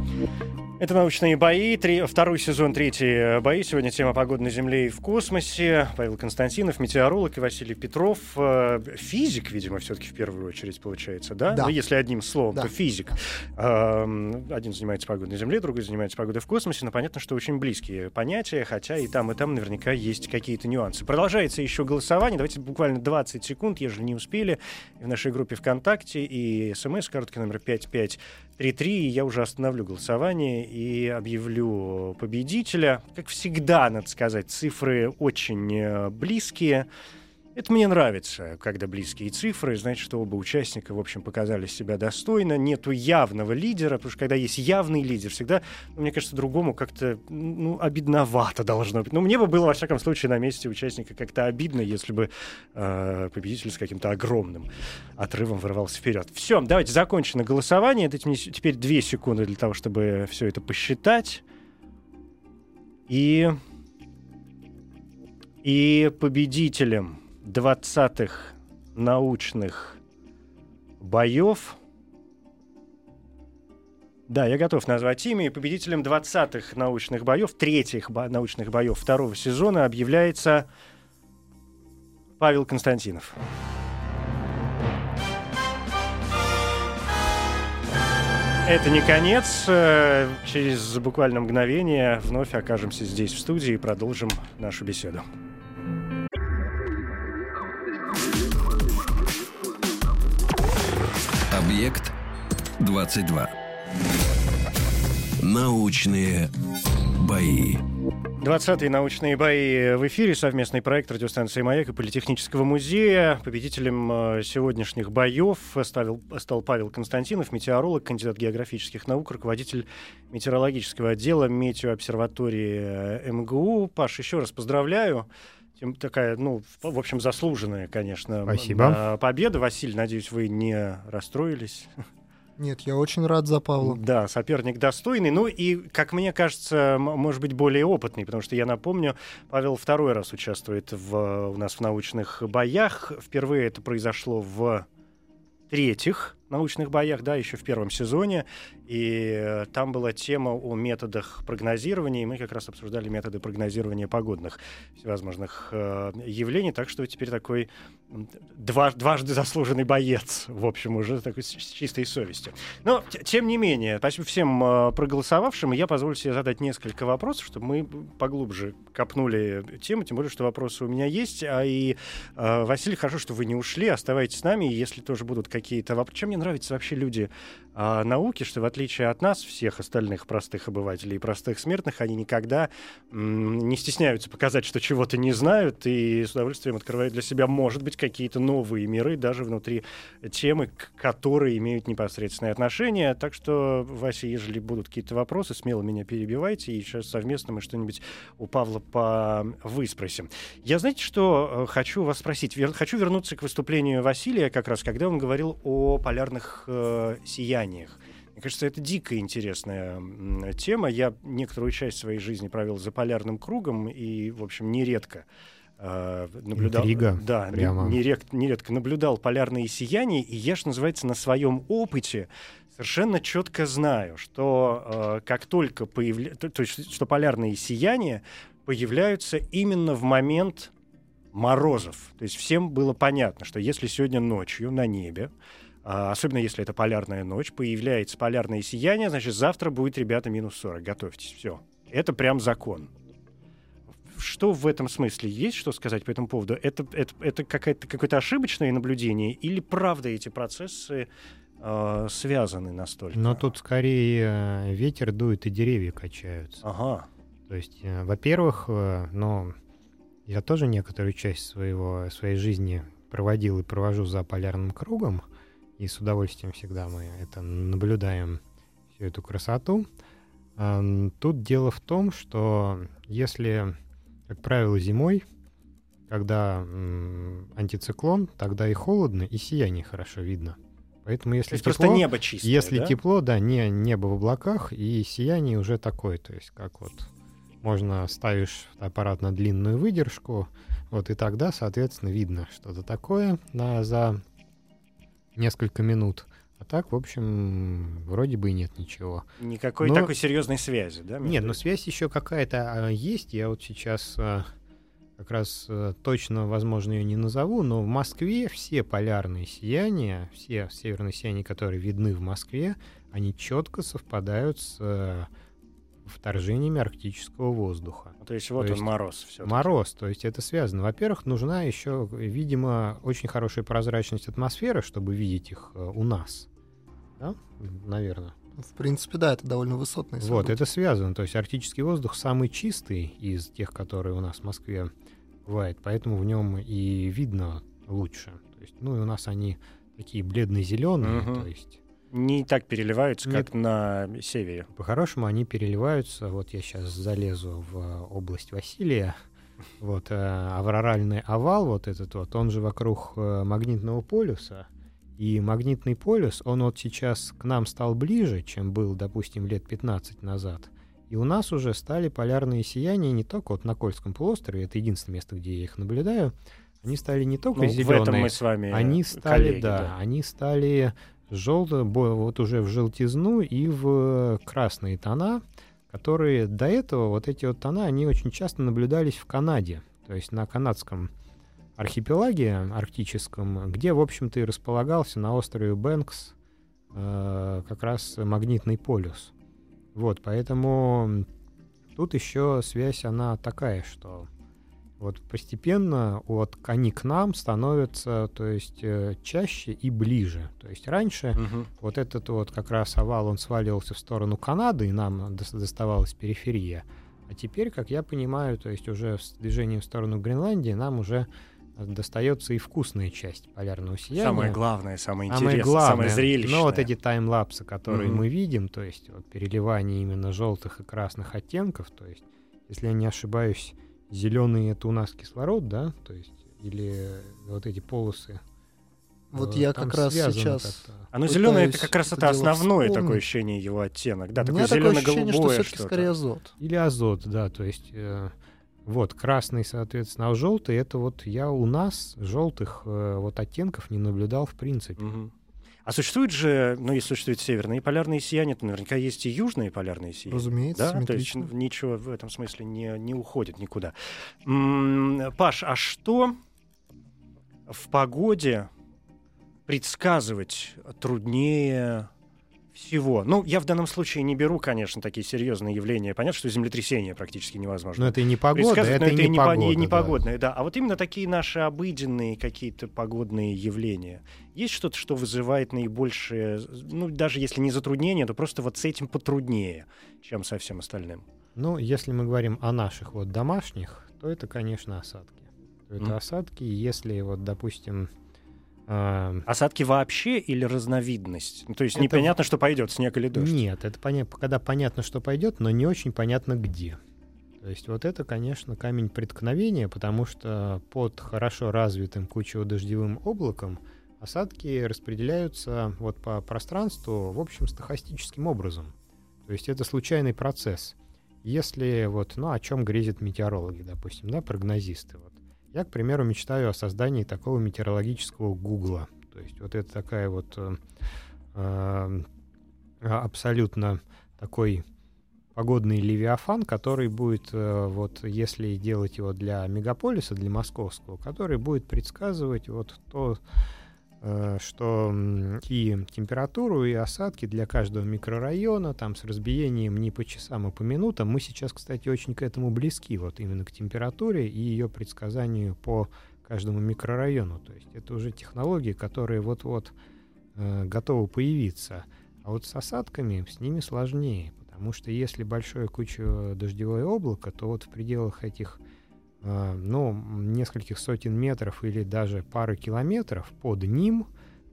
Это «Научные бои», три, второй сезон, третий бои. Сегодня тема погоды на Земле и в космосе. Павел Константинов, метеоролог и Василий Петров. Э, физик, видимо, все-таки в первую очередь получается, да? Да. Ну, если одним словом, Да. то физик. Эм, Один занимается погодой на Земле, другой занимается погодой в космосе. Но понятно, что очень близкие понятия, хотя и там, и там наверняка есть какие-то нюансы. Продолжается еще голосование. Давайте буквально 20 секунд, ежели не успели. В нашей группе ВКонтакте и смс, короткий номер 5533. И я уже остановлю голосование и объявлю победителя. Как всегда, надо сказать, цифры очень э, близкие. Это мне нравится, когда близкие цифры, значит, что оба участника, в общем, показали себя достойно. Нету явного лидера, потому что когда есть явный лидер, всегда, ну, мне кажется, другому как-то, ну, обидновато должно быть. Ну, мне бы было, во всяком случае, на месте участника как-то обидно, если бы э, победитель с каким-то огромным отрывом вырвался вперед. Все, давайте, закончено голосование. Дайте мне теперь две секунды для того, чтобы все это посчитать. И... И победителем 20-х научных боев. Да, я готов назвать имя. И победителем 20-х научных боев, третьих бо- научных боев второго сезона объявляется Павел Константинов. Это не конец. Э, через буквально мгновение вновь окажемся здесь, в студии, и продолжим нашу беседу. Объект 22. Научные бои. 20-е научные бои в эфире. Совместный проект радиостанции «Маяк» и Политехнического музея. Победителем э, сегодняшних боев стал, стал Павел Константинов, метеоролог, кандидат географических наук, руководитель метеорологического отдела метеообсерватории э, МГУ. Паш, еще раз поздравляю. Тем, такая, ну, в общем, заслуженная, конечно, Спасибо. победа. Василий, надеюсь, вы не расстроились. Нет, я очень рад за Павла. Да, соперник достойный. Ну и, как мне кажется, может быть, более опытный, потому что я напомню, Павел второй раз участвует в, у нас в научных боях. Впервые это произошло в третьих научных боях, да, еще в первом сезоне. И э, там была тема о методах прогнозирования, и мы как раз обсуждали методы прогнозирования погодных всевозможных э, явлений. Так что теперь такой два, дважды заслуженный боец, в общем, уже такой с, с чистой совестью. Но, тем не менее, спасибо всем э, проголосовавшим, и я позволю себе задать несколько вопросов, чтобы мы поглубже копнули тему, тем более, что вопросы у меня есть. А и, э, Василий, хорошо, что вы не ушли, оставайтесь с нами, если тоже будут какие-то вопросы... Чем мне нравятся вообще люди э, науки, что в отличие от нас, всех остальных простых обывателей и простых смертных, они никогда м, не стесняются показать, что чего-то не знают, и с удовольствием открывают для себя, может быть, какие-то новые миры даже внутри темы, к которой имеют непосредственное отношение. Так что, Вася, ежели будут какие-то вопросы, смело меня перебивайте, и сейчас совместно мы что-нибудь у Павла повыспросим. Я, знаете, что э, хочу вас спросить? Вер... Хочу вернуться к выступлению Василия, как раз когда он говорил о полярных э, сияниях. Мне кажется, это дико интересная тема. Я некоторую часть своей жизни провел за полярным кругом и, в общем, нередко э, наблюдал, Интрига, да, прямо. нередко, нередко наблюдал полярные сияния, и я, что называется, на своем опыте совершенно четко знаю, что э, как только появляются, то есть, что полярные сияния появляются именно в момент морозов. То есть всем было понятно, что если сегодня ночью на небе особенно если это полярная ночь, появляется полярное сияние, значит, завтра будет, ребята, минус 40. Готовьтесь, все. Это прям закон. Что в этом смысле? Есть что сказать по этому поводу? Это, это, это какое-то, какое-то ошибочное наблюдение или правда эти процессы э, связаны настолько? Но тут скорее э, ветер дует и деревья качаются. Ага. То есть, э, во-первых, э, ну, я тоже некоторую часть своего, своей жизни проводил и провожу за полярным кругом, и с удовольствием всегда мы это наблюдаем, всю эту красоту. Тут дело в том, что если, как правило, зимой, когда антициклон, тогда и холодно, и сияние хорошо видно. Поэтому если тепло, просто небо чистое, если да? тепло, да, не небо в облаках, и сияние уже такое, то есть как вот можно ставишь аппарат на длинную выдержку, вот и тогда, соответственно, видно что-то такое на, за несколько минут. А так, в общем, вроде бы и нет ничего. Никакой Но- такой серьезной связи, да? Нет, этим? связь еще какая-то а, есть. Я вот сейчас а, как раз а, точно, возможно, ее не назову, но в Москве все полярные сияния, все северные сияния, которые видны в Москве, они четко совпадают с вторжениями арктического воздуха. То есть вот то он есть мороз все. Мороз, то есть это связано. Во-первых, нужна еще, видимо, очень хорошая прозрачность атмосферы, чтобы видеть их э, у нас. Да? Наверное. В принципе, да, это довольно высотный Вот, это связано. То есть арктический воздух самый чистый из тех, которые у нас в Москве бывает, поэтому в нем и видно лучше. То есть, ну и у нас они такие бледно-зеленые, Мгм. то есть Не так переливаются, Нет. как на севере. по-хорошему они переливаются. Вот я сейчас залезу в э, область Василия. Вот э, авроральный овал, вот этот вот, он же вокруг э, магнитного полюса. И магнитный полюс, он вот сейчас к нам стал ближе, чем был, допустим, лет 15 назад. И у нас уже стали полярные сияния не только вот на Кольском полуострове, это единственное место, где я их наблюдаю, они стали не только Ну, в зеленые, этом мы с вами они стали, коллеги, да, они стали желто, бо- вот уже в желтизну и в красные тона, которые до этого, вот эти вот тона, они очень часто наблюдались в Канаде, то есть на канадском архипелаге арктическом, где, в общем-то, и располагался на острове Бэнкс э, как раз магнитный полюс. Вот, поэтому тут еще связь, она такая, что вот постепенно вот они к нам становятся, то есть э, чаще и ближе. То есть раньше Мгм. вот этот вот как раз овал, он сваливался в сторону Канады, и нам дос- доставалась периферия. А теперь, как я понимаю, то есть уже с движением в сторону Гренландии нам уже достается и вкусная часть полярного сияния. Самое главное, самое интересное, Самое самое, главное, зрелищное. ну вот эти таймлапсы, которые Мгм. мы видим, то есть вот переливание именно желтых и красных оттенков, то есть, если я не ошибаюсь, зеленый это у нас кислород, да, то есть, или вот эти полосы. Вот э, я как раз сейчас как-то. Оно зеленое, это как раз это основное вспомнить. такое ощущение его оттенок. Да, такое что зелено-голубое все-таки что-то. скорее азот. Или азот, да, то есть э, вот красный, соответственно, а желтый это вот я у нас желтых э, вот оттенков не наблюдал в принципе. Мгм. А существует же, ну, если существуют северные полярные сияния, то наверняка есть и южные полярные сияния. Разумеется, Да, то есть ничего в этом смысле не, не уходит никуда. М, Паш, а что в погоде предсказывать труднее всего? Ну, я в данном случае не беру, конечно, такие серьезные явления. Понятно, что землетрясение практически невозможно. Но это и не погода, это но и это не по- погода. не да. погодное, да. А вот именно такие наши обыденные какие-то погодные явления. Есть что-то, что вызывает наибольшее, ну, даже если не затруднение, то просто вот с этим потруднее, чем со всем остальным. Ну, если мы говорим о наших вот домашних, то это, конечно, осадки. То это Мгм. осадки, если вот, допустим, Осадки вообще или разновидность? Ну, то есть Это непонятно, что пойдет, снег или дождь. нет, это поня- когда понятно, что пойдет, но не очень понятно где. То есть вот это, конечно, камень преткновения, потому что под хорошо развитым кучево-дождевым облаком осадки распределяются вот по пространству, в общем, стохастическим образом. То есть это случайный процесс. Если вот, ну, о чем грезят метеорологи, допустим, да, прогнозисты, вот. Я, к примеру, мечтаю о создании такого метеорологического гугла. То есть вот это такая вот э, э, абсолютно такой погодный левиафан, который будет, э, вот если делать его для мегаполиса, для московского, который будет предсказывать вот то, что м, и температуру, и осадки для каждого микрорайона, там с разбиением не по часам, а по минутам. Мы сейчас, кстати, очень к этому близки, вот именно к температуре и ее предсказанию по каждому микрорайону. То есть это уже технологии, которые вот-вот э, готовы появиться. А вот с осадками с ними сложнее, потому что если большое куча дождевое облако, то вот в пределах этих э, ну, нескольких сотен метров или даже пары километров под ним,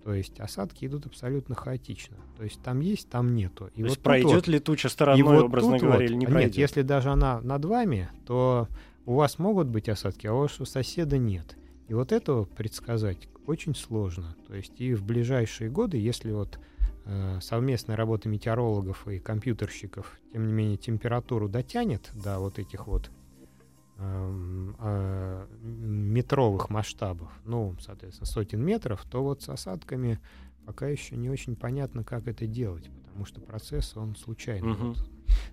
то есть осадки идут абсолютно хаотично. То есть там есть, там нету. И То вот есть пройдет вот- ли туча и стороной, вот образно говоря, вот- или не Нет, пройдет? если даже она над вами, то у вас могут быть осадки, а у вашего соседа нет. И вот этого предсказать очень сложно. То есть и в ближайшие годы, если вот э, совместная работа метеорологов и компьютерщиков, тем не менее, температуру дотянет до вот этих вот метровых масштабов, ну, соответственно, сотен метров, то вот с осадками пока еще не очень понятно, как это делать, потому что процесс, он случайный. Мгм. Вот.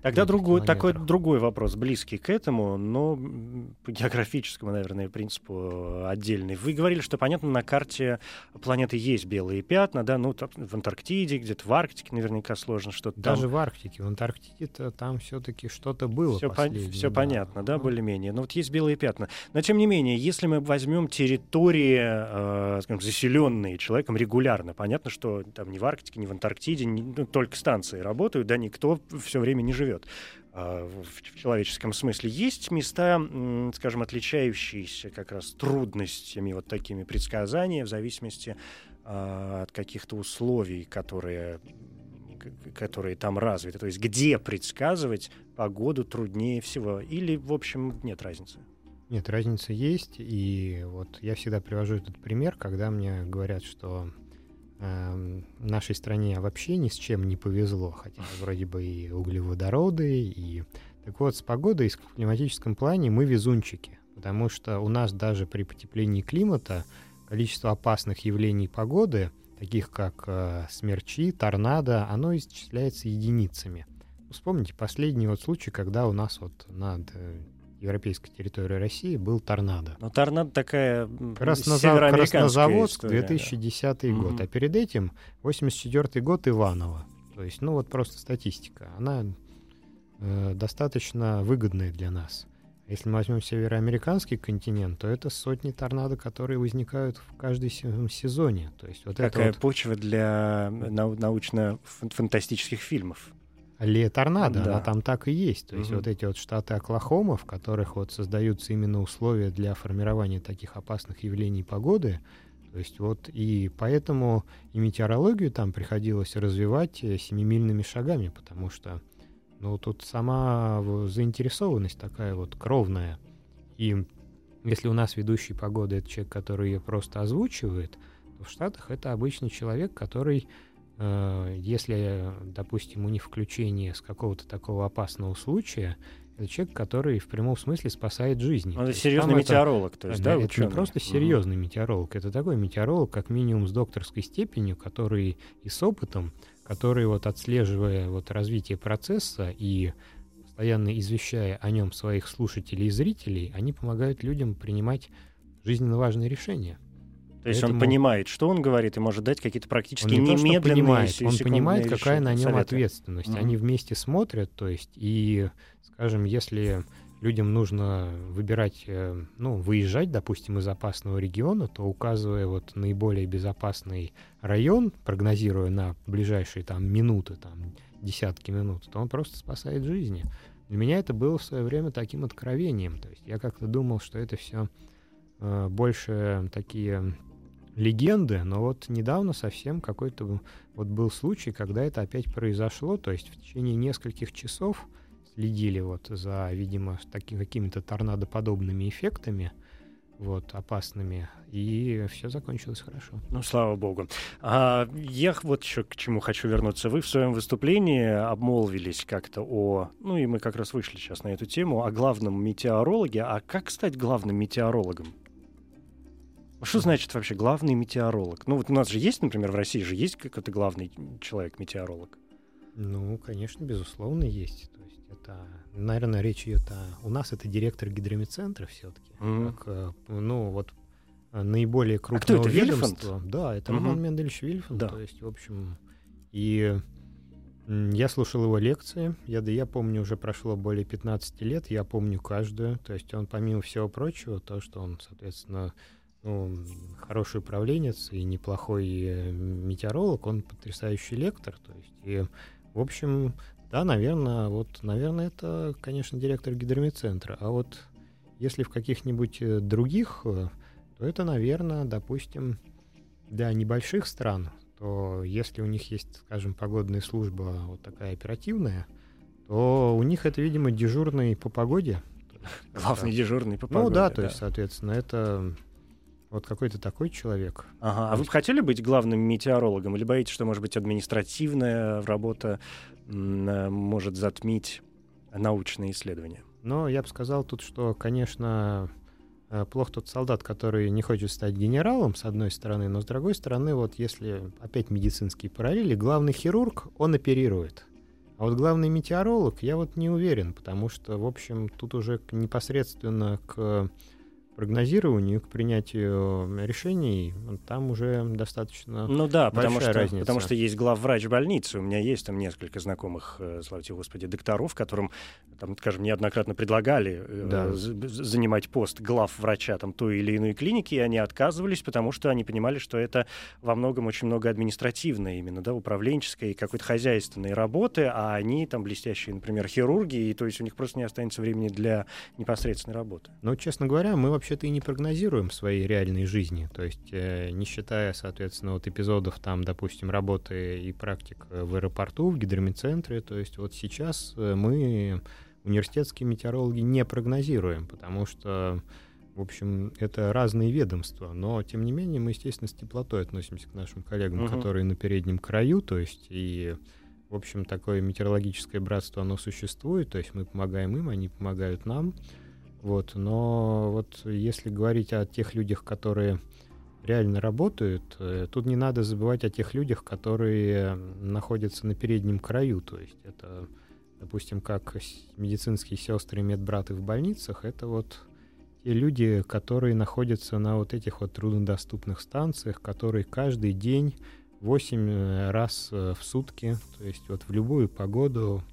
Тогда другой, такой другой вопрос, близкий к этому, но по географическому, наверное, принципу э, отдельный. Вы говорили, что, понятно, на карте планеты есть белые пятна, да, ну, там в Антарктиде, где-то в Арктике наверняка сложно что-то там. Даже в Арктике, в Антарктиде-то там все-таки что-то было. Все, последнее, да. понятно, да, более-менее. Но вот есть белые пятна. Но тем не менее, если мы возьмем территории, э, скажем, заселенные человеком регулярно, понятно, что там ни в Арктике, ни в Антарктиде ни- ну, только станции работают, да, никто все время не живет а, в, человеческом смысле. Есть места, скажем, отличающиеся как раз трудностями вот такими предсказания в зависимости а, от каких-то условий, которые которые там развиты. То есть где предсказывать погоду труднее всего? Или, в общем, нет разницы? Нет, разница есть. И вот я всегда привожу этот пример, когда мне говорят, что нашей стране вообще ни с чем не повезло, хотя вроде бы и углеводороды, и... Так вот, с погодой и в климатическом плане мы везунчики, потому что у нас даже при потеплении климата количество опасных явлений погоды, таких как э, смерчи, торнадо, оно исчисляется единицами. Вспомните последний вот случай, когда у нас вот над э, европейской территории России был торнадо. Но торнадо такая Краснозав... Краснозаводск, история, 2010 да. год. Угу. А перед этим 84 год Иваново. То есть, ну вот просто статистика. Она э, достаточно выгодная для нас. Если мы возьмем североамериканский континент, то это сотни торнадо, которые возникают в каждом сезоне. То есть вот Какая это вот... почва для нау- научно-фантастических фильмов. Аллея торнадо, да. она там так и есть. То есть угу. вот эти вот штаты Оклахома, в которых вот создаются именно условия для формирования таких опасных явлений погоды, то есть вот и поэтому и метеорологию там приходилось развивать э, семимильными шагами, потому что ну, тут сама заинтересованность такая вот кровная. И если у нас ведущий погоды — это человек, который ее просто озвучивает, то в Штатах это обычный человек, который, если, допустим, у них включение с какого-то такого опасного случая, это человек, который в прямом смысле спасает жизни. Он это серьезный метеоролог, это, то есть, да? Это ученый? не просто серьезный угу. метеоролог, это такой метеоролог, как минимум с докторской степенью, который и с опытом которые вот отслеживая вот развитие процесса и постоянно извещая о нем своих слушателей и зрителей, они помогают людям принимать жизненно важные решения. То есть Поэтому он понимает, что он говорит, и может дать какие-то практически он не немедленные то, понимает, Он понимает, какая на нем советы. ответственность. Mm-hmm. Они вместе смотрят, то есть, и, скажем, если людям нужно выбирать, э, ну, выезжать, допустим, из опасного региона, то указывая вот наиболее безопасный район, прогнозируя на ближайшие там минуты, там десятки минут, то он просто спасает жизни. Для меня это было в свое время таким откровением. То есть я как-то думал, что это все э, больше такие легенды, но вот недавно совсем какой-то вот был случай, когда это опять произошло, то есть в течение нескольких часов следили вот за, видимо, такими какими-то торнадоподобными эффектами, вот, опасными, и все закончилось хорошо. Ну, слава богу. А, я вот еще к чему хочу вернуться. Вы в своем выступлении обмолвились как-то о, ну и мы как раз вышли сейчас на эту тему, о главном метеорологе. А как стать главным метеорологом? Что значит вообще главный метеоролог? Ну вот у нас же есть, например, в России же есть какой-то главный человек-метеоролог. Ну, конечно, безусловно, есть это, наверное, речь идет о... У нас это директор гидромедцентра все-таки. Mm-hmm. Как, э, ну, вот э, наиболее крупного а кто это, ведомства. Вильфанд? Да, это mm-hmm. Роман Мендельевич Вильфанд. Да. То есть, в общем, и я слушал его лекции. Я, да, я помню, уже прошло более 15 лет. Я помню каждую. То есть он, помимо всего прочего, то, что он, соответственно, ну, хороший управленец и неплохой э, метеоролог, он потрясающий лектор. То есть, и, в общем, да, наверное, вот, наверное, это, конечно, директор гидромедцентра. А вот если в каких-нибудь э, других, э, то это, наверное, допустим, для небольших стран, то если у них есть, скажем, погодная служба вот такая оперативная, то у них это, видимо, дежурный по погоде. Главный дежурный по погоде. Ну да, то есть, соответственно, это вот какой-то такой человек. Ага. А вы бы хотели быть главным метеорологом или боитесь, что, может быть, административная работа э, может затмить научные исследования? Но я бы сказал тут, что, конечно, э, плох тот солдат, который не хочет стать генералом, с одной стороны, но с другой стороны, вот если опять медицинские параллели, главный хирург, он оперирует. А вот главный метеоролог, я вот не уверен, потому что, в общем, тут уже непосредственно к прогнозированию, к принятию решений, там уже достаточно Ну да, потому что, разница. потому что есть главврач больницы. У меня есть там несколько знакомых, э, слава тебе Господи, докторов, которым, там, скажем, неоднократно предлагали э, да. занимать пост главврача там, той или иной клиники, и они отказывались, потому что они понимали, что это во многом очень много административной именно, да, управленческой, какой-то хозяйственной работы, а они там блестящие, например, хирурги, и то есть у них просто не останется времени для непосредственной работы. Ну, честно говоря, мы вообще вообще-то и не прогнозируем своей реальной жизни. То есть, э, не считая, соответственно, вот эпизодов там, допустим, работы и практик в аэропорту, в гидромедцентре. То есть, вот сейчас э, мы, университетские метеорологи, не прогнозируем, потому что в общем, это разные ведомства, но тем не менее мы, естественно, с теплотой относимся к нашим коллегам, uh-huh. которые на переднем краю, то есть и, в общем, такое метеорологическое братство, оно существует, то есть мы помогаем им, они помогают нам. Вот, но вот если говорить о тех людях, которые реально работают, э, тут не надо забывать о тех людях, которые находятся на переднем краю. То есть это допустим, как медицинские сестры и медбраты в больницах, это вот те люди, которые находятся на вот этих вот труднодоступных станциях, которые каждый день 8 э, раз э, в сутки, то есть вот в любую погоду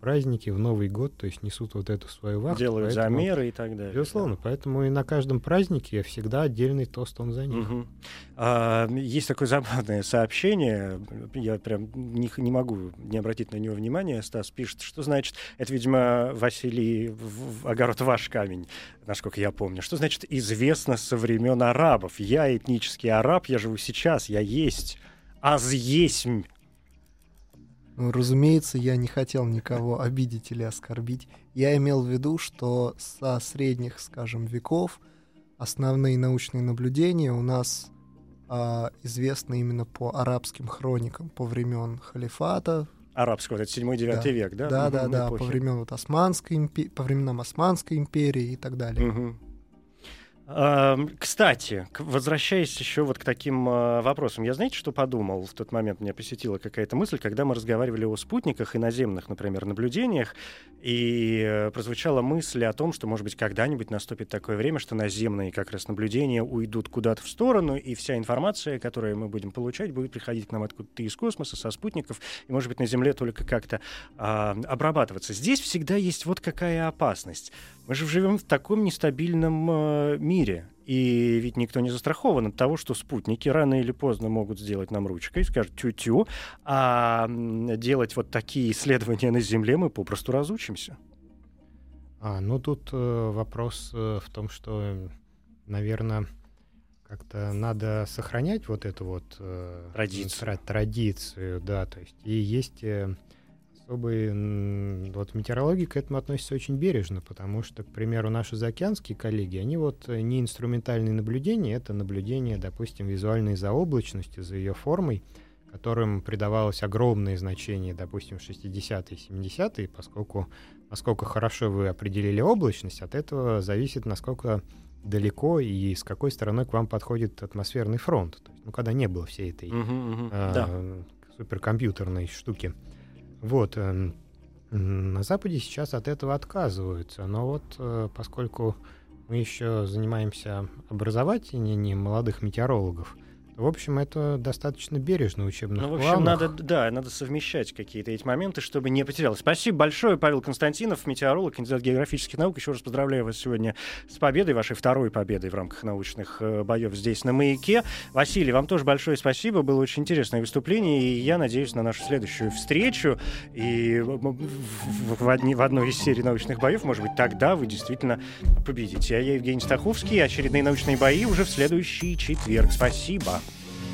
праздники, в Новый год, то есть несут вот эту свою вахту. Делают поэтому, замеры и так далее. Безусловно, да. поэтому и на каждом празднике всегда отдельный тост он за них. Угу. А, есть такое забавное сообщение, я прям не, не могу не обратить на него внимания. Стас пишет, что значит, это, видимо, Василий в, в огород ваш камень, насколько я помню. Что значит известно со времен арабов? Я этнический араб, я живу сейчас, я есть. Аз есмь ну, разумеется, я не хотел никого обидеть или оскорбить. Я имел в виду, что со средних, скажем, веков основные научные наблюдения у нас а, известны именно по арабским хроникам, по времен халифата. Арабского, это 7-9 да. век, да? Да, да, да, по времен вот Османской империи, по временам Османской империи и так далее. Угу. Кстати, возвращаясь еще вот к таким а, вопросам, я знаете, что подумал в тот момент? Меня посетила какая-то мысль, когда мы разговаривали о спутниках и наземных, например, наблюдениях, и э, прозвучала мысль о том, что, может быть, когда-нибудь наступит такое время, что наземные как раз наблюдения уйдут куда-то в сторону, и вся информация, которую мы будем получать, будет приходить к нам откуда-то из космоса, со спутников, и, может быть, на Земле только как-то а, обрабатываться. Здесь всегда есть вот какая опасность. Мы же живем в таком нестабильном э, мире. И ведь никто не застрахован от того, что спутники рано или поздно могут сделать нам ручкой, скажут тю-тю, а делать вот такие исследования на Земле мы попросту разучимся. А, ну тут э, вопрос э, в том, что, наверное, как-то надо сохранять вот эту вот э, традицию. традицию, да, то есть и есть э, особый... Вот метеорология к этому относится очень бережно, потому что, к примеру, наши заокеанские коллеги, они вот э, не инструментальные наблюдения, это наблюдение, допустим, визуальной заоблачности, за ее формой, которым придавалось огромное значение, допустим, в 60-е и 70-е, поскольку насколько хорошо вы определили облачность, от этого зависит, насколько далеко и с какой стороны к вам подходит атмосферный фронт. То есть, ну, когда не было всей этой uh-huh, uh-huh. Э, да. суперкомпьютерной штуки. Вот. Эм, на Западе сейчас от этого отказываются, но вот э, поскольку мы еще занимаемся образовательным молодых метеорологов, в общем, это достаточно бережно учебных Ну, в общем, планах. надо, да, надо совмещать какие-то эти моменты, чтобы не потерялось. Спасибо большое, Павел Константинов, метеоролог, кандидат географических наук. Еще раз поздравляю вас сегодня с победой, вашей второй победой в рамках научных э, боев здесь, на «Маяке». Василий, вам тоже большое спасибо, было очень интересное выступление, и я надеюсь на нашу следующую встречу. И в, в, одни, в одной из серий научных боев, может быть, тогда вы действительно победите. А я Евгений Стаховский, очередные научные бои уже в следующий четверг. Спасибо.